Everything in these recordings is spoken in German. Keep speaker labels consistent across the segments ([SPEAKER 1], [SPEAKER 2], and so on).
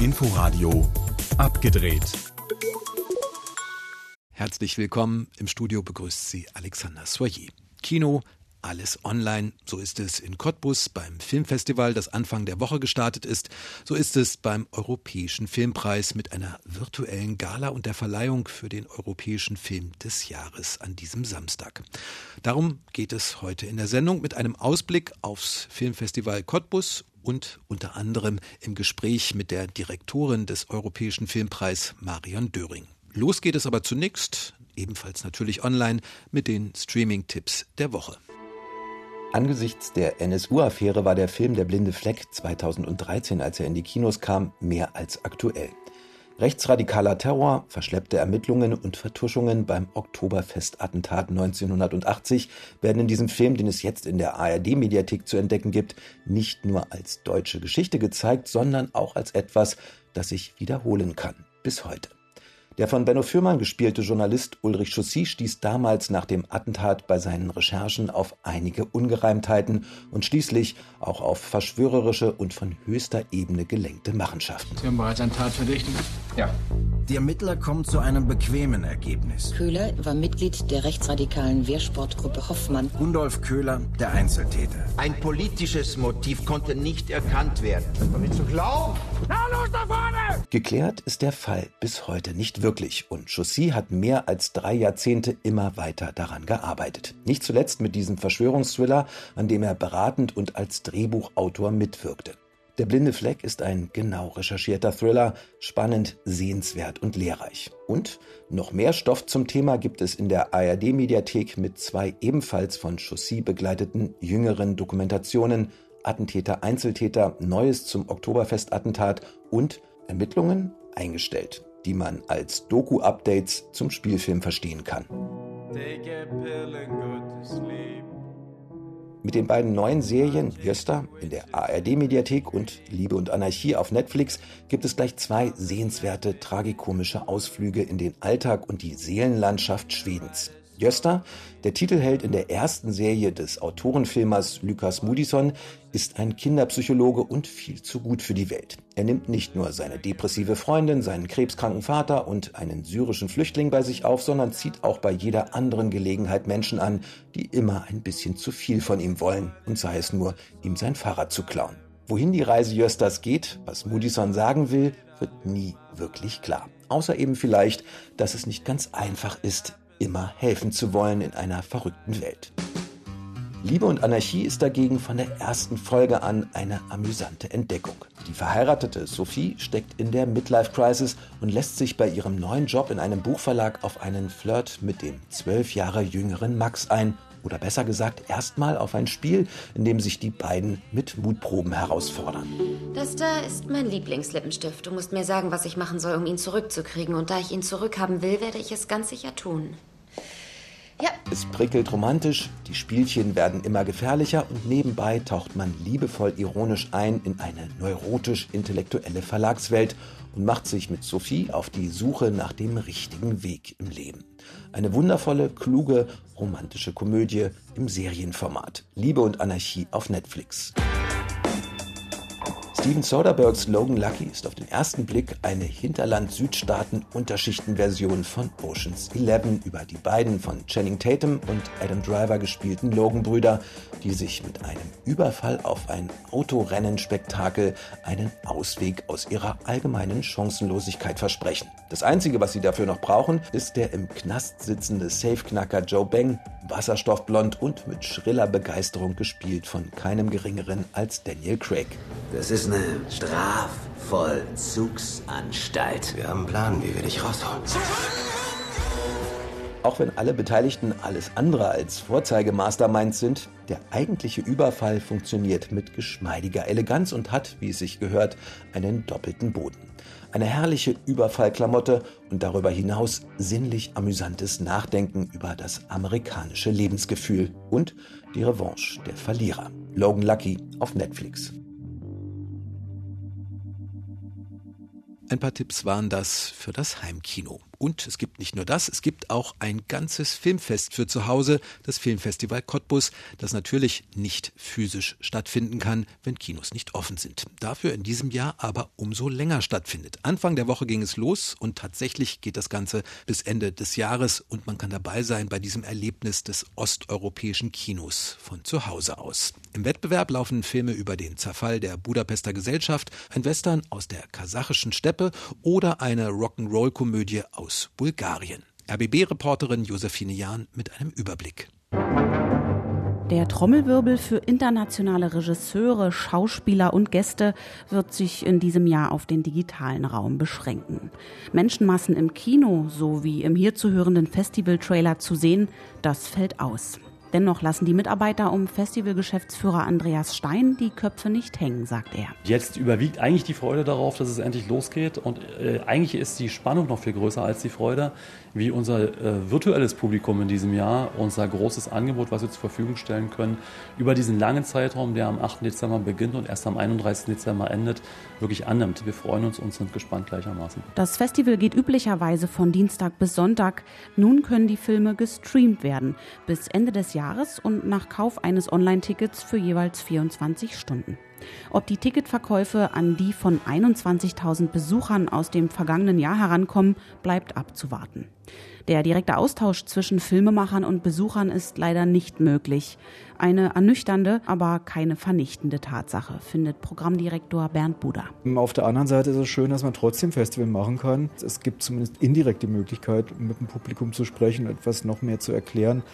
[SPEAKER 1] Inforadio abgedreht.
[SPEAKER 2] Herzlich willkommen. Im Studio begrüßt Sie Alexander Soyer. Kino, alles online. So ist es in Cottbus beim Filmfestival, das Anfang der Woche gestartet ist. So ist es beim Europäischen Filmpreis mit einer virtuellen Gala und der Verleihung für den Europäischen Film des Jahres an diesem Samstag. Darum geht es heute in der Sendung mit einem Ausblick aufs Filmfestival Cottbus und unter anderem im Gespräch mit der Direktorin des Europäischen Filmpreis Marion Döring. Los geht es aber zunächst, ebenfalls natürlich online, mit den Streaming-Tipps der Woche.
[SPEAKER 3] Angesichts der NSU-Affäre war der Film Der blinde Fleck 2013, als er in die Kinos kam, mehr als aktuell. Rechtsradikaler Terror, verschleppte Ermittlungen und Vertuschungen beim Oktoberfestattentat 1980 werden in diesem Film, den es jetzt in der ARD-Mediathek zu entdecken gibt, nicht nur als deutsche Geschichte gezeigt, sondern auch als etwas, das sich wiederholen kann. Bis heute. Der von Benno Fürmann gespielte Journalist Ulrich Chaussy stieß damals nach dem Attentat bei seinen Recherchen auf einige Ungereimtheiten und schließlich auch auf verschwörerische und von höchster Ebene gelenkte Machenschaften.
[SPEAKER 4] Sie haben bereits einen Tatverdächtigen?
[SPEAKER 5] Ja. Die Ermittler kommen zu einem bequemen Ergebnis.
[SPEAKER 6] Köhler war Mitglied der rechtsradikalen Wehrsportgruppe Hoffmann.
[SPEAKER 5] Gundolf Köhler, der Einzeltäter.
[SPEAKER 7] Ein politisches Motiv konnte nicht erkannt werden.
[SPEAKER 8] Das ist doch nicht zu glauben. Na los da vorne!
[SPEAKER 3] Geklärt ist der Fall bis heute nicht wirklich und Chaussy hat mehr als drei Jahrzehnte immer weiter daran gearbeitet. Nicht zuletzt mit diesem Verschwörungsthriller, an dem er beratend und als Drehbuchautor mitwirkte. Der blinde Fleck ist ein genau recherchierter Thriller, spannend, sehenswert und lehrreich. Und noch mehr Stoff zum Thema gibt es in der ARD-Mediathek mit zwei ebenfalls von Chaussy begleiteten jüngeren Dokumentationen Attentäter, Einzeltäter, Neues zum Oktoberfestattentat und Ermittlungen eingestellt, die man als Doku-Updates zum Spielfilm verstehen kann. Mit den beiden neuen Serien Jöster in der ARD-Mediathek und Liebe und Anarchie auf Netflix gibt es gleich zwei sehenswerte, tragikomische Ausflüge in den Alltag und die Seelenlandschaft Schwedens. Gösta, der Titelheld in der ersten Serie des Autorenfilmers Lukas Moodysson, ist ein Kinderpsychologe und viel zu gut für die Welt. Er nimmt nicht nur seine depressive Freundin, seinen krebskranken Vater und einen syrischen Flüchtling bei sich auf, sondern zieht auch bei jeder anderen Gelegenheit Menschen an, die immer ein bisschen zu viel von ihm wollen, und sei es nur, ihm sein Fahrrad zu klauen. Wohin die Reise Jöstas geht, was Moodysson sagen will, wird nie wirklich klar. Außer eben vielleicht, dass es nicht ganz einfach ist, immer helfen zu wollen in einer verrückten Welt. Liebe und Anarchie ist dagegen von der ersten Folge an eine amüsante Entdeckung. Die verheiratete Sophie steckt in der Midlife Crisis und lässt sich bei ihrem neuen Job in einem Buchverlag auf einen Flirt mit dem zwölf Jahre jüngeren Max ein. Oder besser gesagt, erstmal auf ein Spiel, in dem sich die beiden mit Mutproben herausfordern.
[SPEAKER 9] Das da ist mein Lieblingslippenstift. Du musst mir sagen, was ich machen soll, um ihn zurückzukriegen. Und da ich ihn zurückhaben will, werde ich es ganz sicher tun.
[SPEAKER 3] Ja. Es prickelt romantisch, die Spielchen werden immer gefährlicher und nebenbei taucht man liebevoll ironisch ein in eine neurotisch-intellektuelle Verlagswelt und macht sich mit Sophie auf die Suche nach dem richtigen Weg im Leben. Eine wundervolle, kluge, romantische Komödie im Serienformat. Liebe und Anarchie auf Netflix. Steven Soderberghs Logan Lucky ist auf den ersten Blick eine Hinterland-Südstaaten-Unterschichten-Version von Oceans 11 über die beiden von Channing Tatum und Adam Driver gespielten Logan-Brüder, die sich mit einem Überfall auf ein Autorennenspektakel einen Ausweg aus ihrer allgemeinen Chancenlosigkeit versprechen. Das Einzige, was sie dafür noch brauchen, ist der im Knast sitzende Safeknacker Joe Bang, wasserstoffblond und mit schriller Begeisterung gespielt von keinem geringeren als Daniel Craig.
[SPEAKER 10] Das ist eine Strafvollzugsanstalt.
[SPEAKER 11] Wir haben einen Plan, wie wir dich rausholen.
[SPEAKER 3] Auch wenn alle Beteiligten alles andere als Vorzeigemasterminds sind, der eigentliche Überfall funktioniert mit geschmeidiger Eleganz und hat, wie es sich gehört, einen doppelten Boden. Eine herrliche Überfallklamotte und darüber hinaus sinnlich amüsantes Nachdenken über das amerikanische Lebensgefühl und die Revanche der Verlierer. Logan Lucky auf Netflix.
[SPEAKER 2] Ein paar Tipps waren das für das Heimkino.
[SPEAKER 3] Und es gibt nicht nur das, es gibt auch ein ganzes Filmfest für zu Hause, das Filmfestival Cottbus, das natürlich nicht physisch stattfinden kann, wenn Kinos nicht offen sind. Dafür in diesem Jahr aber umso länger stattfindet. Anfang der Woche ging es los und tatsächlich geht das Ganze bis Ende des Jahres und man kann dabei sein bei diesem Erlebnis des osteuropäischen Kinos von zu Hause aus. Im Wettbewerb laufen Filme über den Zerfall der Budapester Gesellschaft, ein Western aus der kasachischen Steppe oder eine Rock'n'Roll-Komödie aus Bulgarien. RBB-Reporterin Josephine Jahn mit einem Überblick.
[SPEAKER 12] Der Trommelwirbel für internationale Regisseure, Schauspieler und Gäste wird sich in diesem Jahr auf den digitalen Raum beschränken. Menschenmassen im Kino sowie im hier zu hörenden Festival-Trailer zu sehen, das fällt aus. Dennoch lassen die Mitarbeiter um Festivalgeschäftsführer Andreas Stein die Köpfe nicht hängen, sagt er.
[SPEAKER 13] Jetzt überwiegt eigentlich die Freude darauf, dass es endlich losgeht. Und äh, eigentlich ist die Spannung noch viel größer als die Freude, wie unser äh, virtuelles Publikum in diesem Jahr unser großes Angebot, was wir zur Verfügung stellen können, über diesen langen Zeitraum, der am 8. Dezember beginnt und erst am 31. Dezember endet, wirklich annimmt. Wir freuen uns und sind gespannt gleichermaßen.
[SPEAKER 12] Das Festival geht üblicherweise von Dienstag bis Sonntag. Nun können die Filme gestreamt werden. Bis Ende des Jahres und nach Kauf eines Online-Tickets für jeweils 24 Stunden. Ob die Ticketverkäufe an die von 21.000 Besuchern aus dem vergangenen Jahr herankommen, bleibt abzuwarten. Der direkte Austausch zwischen Filmemachern und Besuchern ist leider nicht möglich. Eine ernüchternde, aber keine vernichtende Tatsache, findet Programmdirektor Bernd Buder.
[SPEAKER 14] Auf der anderen Seite ist es schön, dass man trotzdem Festival machen kann. Es gibt zumindest indirekt die Möglichkeit, mit dem Publikum zu sprechen, etwas noch mehr zu erklären.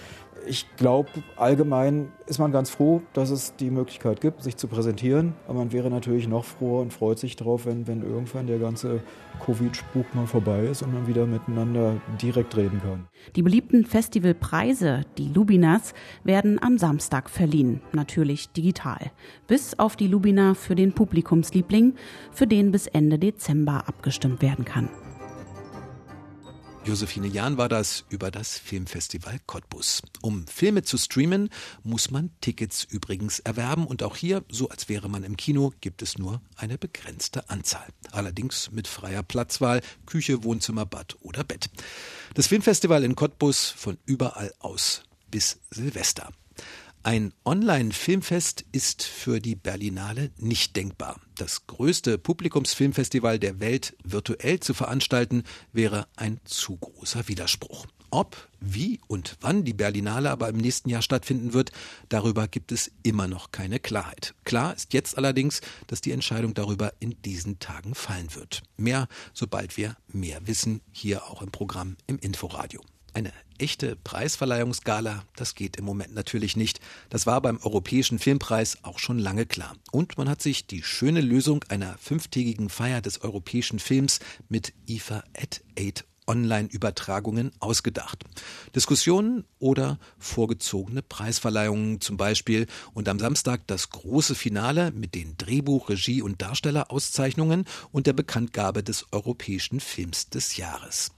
[SPEAKER 14] Ich glaube, allgemein ist man ganz froh, dass es die Möglichkeit gibt, sich zu präsentieren. Aber man wäre natürlich noch froher und freut sich darauf, wenn, wenn irgendwann der ganze Covid-Spuk mal vorbei ist und man wieder miteinander direkt reden kann.
[SPEAKER 12] Die beliebten Festivalpreise, die Lubinas, werden am Samstag verliehen. Natürlich digital. Bis auf die Lubina für den Publikumsliebling, für den bis Ende Dezember abgestimmt werden kann.
[SPEAKER 3] Josephine Jahn war das über das Filmfestival Cottbus. Um Filme zu streamen, muss man Tickets übrigens erwerben und auch hier, so als wäre man im Kino, gibt es nur eine begrenzte Anzahl. Allerdings mit freier Platzwahl, Küche, Wohnzimmer, Bad oder Bett. Das Filmfestival in Cottbus von überall aus bis Silvester. Ein Online-Filmfest ist für die Berlinale nicht denkbar. Das größte Publikumsfilmfestival der Welt virtuell zu veranstalten, wäre ein zu großer Widerspruch. Ob, wie und wann die Berlinale aber im nächsten Jahr stattfinden wird, darüber gibt es immer noch keine Klarheit. Klar ist jetzt allerdings, dass die Entscheidung darüber in diesen Tagen fallen wird. Mehr, sobald wir mehr wissen, hier auch im Programm im Inforadio. Eine echte Preisverleihungsgala, das geht im Moment natürlich nicht. Das war beim Europäischen Filmpreis auch schon lange klar. Und man hat sich die schöne Lösung einer fünftägigen Feier des europäischen Films mit IFA at 8 Online-Übertragungen ausgedacht. Diskussionen oder vorgezogene Preisverleihungen zum Beispiel und am Samstag das große Finale mit den Drehbuch-, Regie- und Darstellerauszeichnungen und der Bekanntgabe des europäischen Films des Jahres.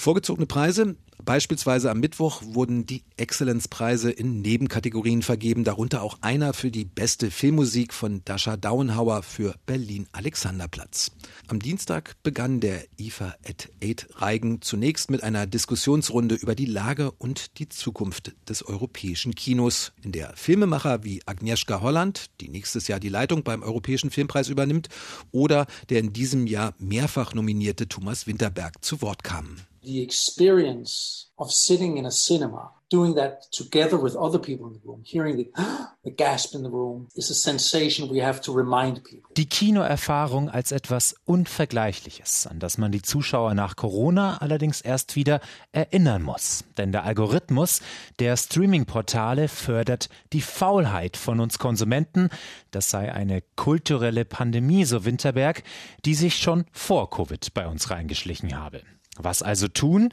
[SPEAKER 3] Vorgezogene Preise. Beispielsweise am Mittwoch wurden die Exzellenzpreise in Nebenkategorien vergeben, darunter auch einer für die beste Filmmusik von Dasha Dauenhauer für Berlin Alexanderplatz. Am Dienstag begann der IFA at 8 Reigen zunächst mit einer Diskussionsrunde über die Lage und die Zukunft des europäischen Kinos, in der Filmemacher wie Agnieszka Holland, die nächstes Jahr die Leitung beim Europäischen Filmpreis übernimmt, oder der in diesem Jahr mehrfach nominierte Thomas Winterberg zu Wort kamen.
[SPEAKER 15] The experience of sitting in a cinema, doing that together with other people in the room, hearing the, the gasp in the room, is a sensation we have to remind people.
[SPEAKER 16] Die Kinoerfahrung als etwas Unvergleichliches, an das man die Zuschauer nach Corona allerdings erst wieder erinnern muss. Denn der Algorithmus der Streaming-Portale fördert die Faulheit von uns Konsumenten. Das sei eine kulturelle Pandemie, so Winterberg, die sich schon vor Covid bei uns reingeschlichen habe. Was also tun?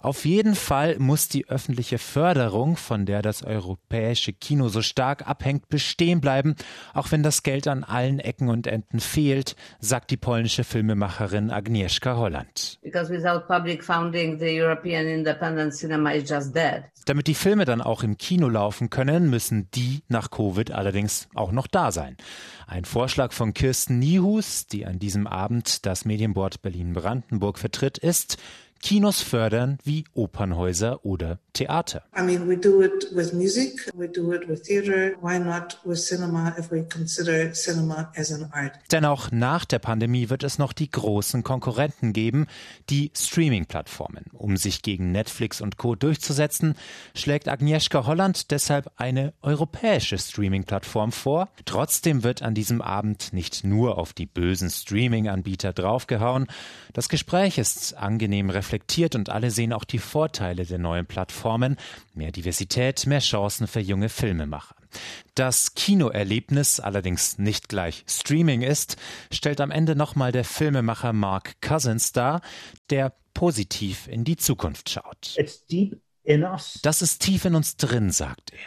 [SPEAKER 16] Auf jeden Fall muss die öffentliche Förderung, von der das europäische Kino so stark abhängt, bestehen bleiben, auch wenn das Geld an allen Ecken und Enden fehlt, sagt die polnische Filmemacherin Agnieszka Holland. Damit die Filme dann auch im Kino laufen können, müssen die nach Covid allerdings auch noch da sein. Ein Vorschlag von Kirsten Niehus, die an diesem Abend das Medienboard Berlin-Brandenburg vertritt, ist, Kinos fördern wie Opernhäuser oder Theater.
[SPEAKER 17] I mean, we do it with music, we do it with theater. Why not with cinema if we consider cinema as an art?
[SPEAKER 16] Denn auch nach der Pandemie wird es noch die großen Konkurrenten geben, die Streaming-Plattformen. Um sich gegen Netflix und Co. durchzusetzen, schlägt Agnieszka Holland deshalb eine europäische Streaming-Plattform vor. Trotzdem wird an diesem Abend nicht nur auf die bösen Streaming-Anbieter draufgehauen. Das Gespräch ist angenehm reflektiert und alle sehen auch die Vorteile der neuen Plattformen. Mehr Diversität, mehr Chancen für junge Filmemacher. Das Kinoerlebnis allerdings nicht gleich Streaming ist, stellt am Ende nochmal der Filmemacher Mark Cousins dar, der positiv in die Zukunft schaut. Das ist tief in uns drin, sagt er.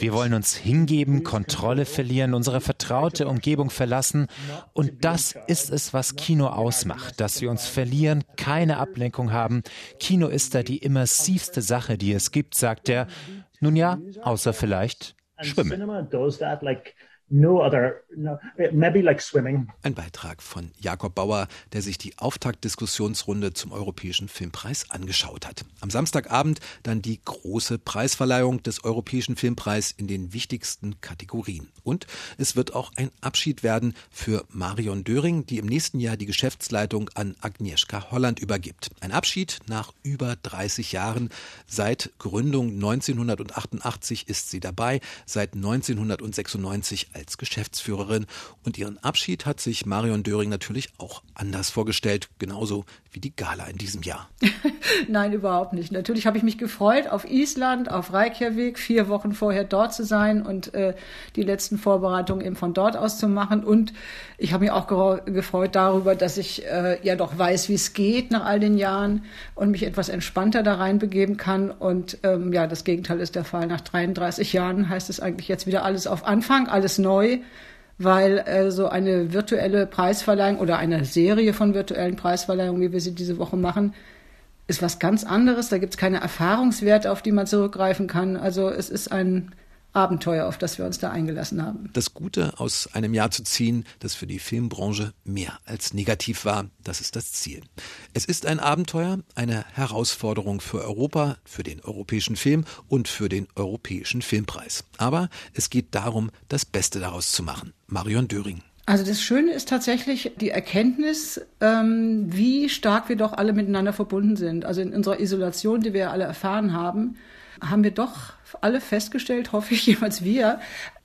[SPEAKER 16] Wir wollen uns hingeben, Kontrolle verlieren, unsere vertraute Umgebung verlassen. Und das ist es, was Kino ausmacht, dass wir uns verlieren, keine Ablenkung haben. Kino ist da die immersivste Sache, die es gibt, sagt er. Nun ja, außer vielleicht Schwimmen.
[SPEAKER 3] No other, no, maybe like swimming. Ein Beitrag von Jakob Bauer, der sich die Auftaktdiskussionsrunde zum Europäischen Filmpreis angeschaut hat. Am Samstagabend dann die große Preisverleihung des Europäischen Filmpreis in den wichtigsten Kategorien. Und es wird auch ein Abschied werden für Marion Döring, die im nächsten Jahr die Geschäftsleitung an Agnieszka Holland übergibt. Ein Abschied nach über 30 Jahren. Seit Gründung 1988 ist sie dabei, seit 1996 als Geschäftsführerin. Und ihren Abschied hat sich Marion Döring natürlich auch anders vorgestellt, genauso wie die Gala in diesem Jahr.
[SPEAKER 18] Nein, überhaupt nicht. Natürlich habe ich mich gefreut, auf Island, auf Reykjavik, vier Wochen vorher dort zu sein und äh, die letzten Vorbereitungen eben von dort aus zu machen. Und ich habe mich auch gefreut darüber, dass ich äh, ja doch weiß, wie es geht nach all den Jahren und mich etwas entspannter da reinbegeben kann. Und ähm, ja, das Gegenteil ist der Fall. Nach 33 Jahren heißt es eigentlich jetzt wieder alles auf Anfang, alles neu weil äh, so eine virtuelle Preisverleihung oder eine Serie von virtuellen Preisverleihungen, wie wir sie diese Woche machen, ist was ganz anderes. Da gibt es keine Erfahrungswerte, auf die man zurückgreifen kann. Also es ist ein Abenteuer, auf das wir uns da eingelassen haben.
[SPEAKER 3] Das Gute aus einem Jahr zu ziehen, das für die Filmbranche mehr als negativ war, das ist das Ziel. Es ist ein Abenteuer, eine Herausforderung für Europa, für den europäischen Film und für den europäischen Filmpreis. Aber es geht darum, das Beste daraus zu machen. Marion Döring.
[SPEAKER 18] Also das Schöne ist tatsächlich die Erkenntnis, ähm, wie stark wir doch alle miteinander verbunden sind. Also in unserer Isolation, die wir alle erfahren haben, haben wir doch alle festgestellt, hoffe ich jemals wir,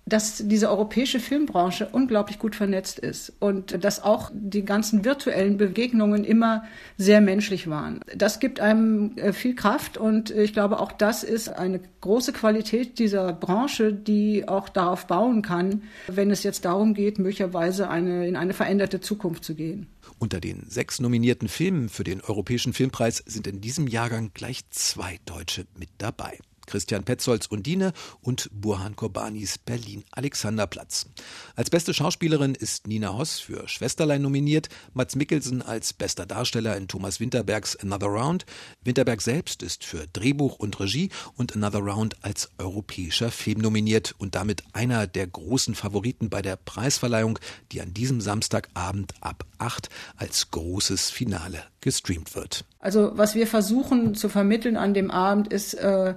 [SPEAKER 18] dass diese europäische Filmbranche unglaublich gut vernetzt ist und dass auch die ganzen virtuellen Begegnungen immer sehr menschlich waren. Das gibt einem äh, viel Kraft und ich glaube, auch das ist eine große Qualität dieser Branche, die auch darauf bauen kann, wenn es jetzt darum geht, möglicherweise eine, in eine veränderte Zukunft zu gehen.
[SPEAKER 3] Unter den sechs nominierten Filmen für den Europäischen Filmpreis sind in diesem Jahrgang gleich zwei Deutsche mit dabei. Christian Petzolds Undine und Burhan Korbanis Berlin Alexanderplatz. Als beste Schauspielerin ist Nina Hoss für Schwesterlein nominiert, Mats Mikkelsen als bester Darsteller in Thomas Winterbergs Another Round. Winterberg selbst ist für Drehbuch und Regie und Another Round als europäischer Film nominiert und damit einer der großen Favoriten bei der Preisverleihung, die an diesem Samstagabend ab 8 als großes Finale gestreamt wird.
[SPEAKER 18] Also was wir versuchen zu vermitteln an dem Abend ist, äh,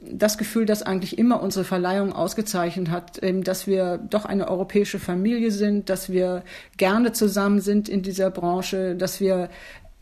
[SPEAKER 18] das Gefühl, das eigentlich immer unsere Verleihung ausgezeichnet hat, dass wir doch eine europäische Familie sind, dass wir gerne zusammen sind in dieser Branche, dass wir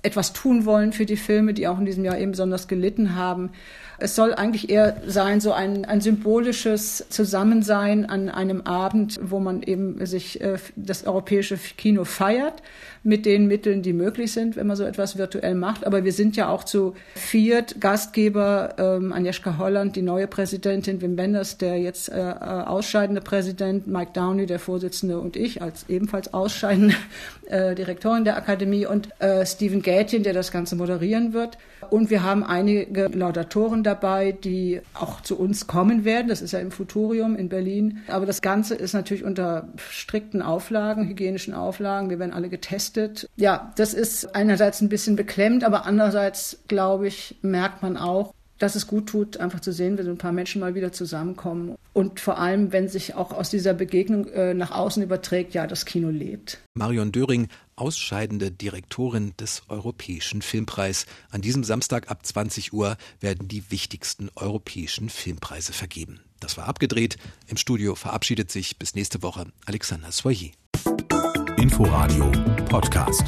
[SPEAKER 18] etwas tun wollen für die Filme, die auch in diesem Jahr eben besonders gelitten haben. Es soll eigentlich eher sein, so ein, ein symbolisches Zusammensein an einem Abend, wo man eben sich äh, das europäische Kino feiert mit den Mitteln, die möglich sind, wenn man so etwas virtuell macht. Aber wir sind ja auch zu viert Gastgeber, ähm, Agnieszka Holland, die neue Präsidentin, Wim Wenders, der jetzt äh, äh, ausscheidende Präsident, Mike Downey, der Vorsitzende und ich als ebenfalls ausscheidende äh, Direktorin der Akademie und äh, Stephen Gätjen, der das Ganze moderieren wird. Und wir haben einige Laudatoren dabei, die auch zu uns kommen werden. Das ist ja im Futurium in Berlin. Aber das Ganze ist natürlich unter strikten Auflagen, hygienischen Auflagen. Wir werden alle getestet. Ja, das ist einerseits ein bisschen beklemmt, aber andererseits, glaube ich, merkt man auch, dass es gut tut, einfach zu sehen, wenn so ein paar Menschen mal wieder zusammenkommen und vor allem, wenn sich auch aus dieser Begegnung äh, nach außen überträgt, ja, das Kino lebt.
[SPEAKER 3] Marion Döring, ausscheidende Direktorin des Europäischen Filmpreis. An diesem Samstag ab 20 Uhr werden die wichtigsten europäischen Filmpreise vergeben. Das war abgedreht. Im Studio verabschiedet sich bis nächste Woche Alexander Soyer.
[SPEAKER 1] Inforadio Podcast.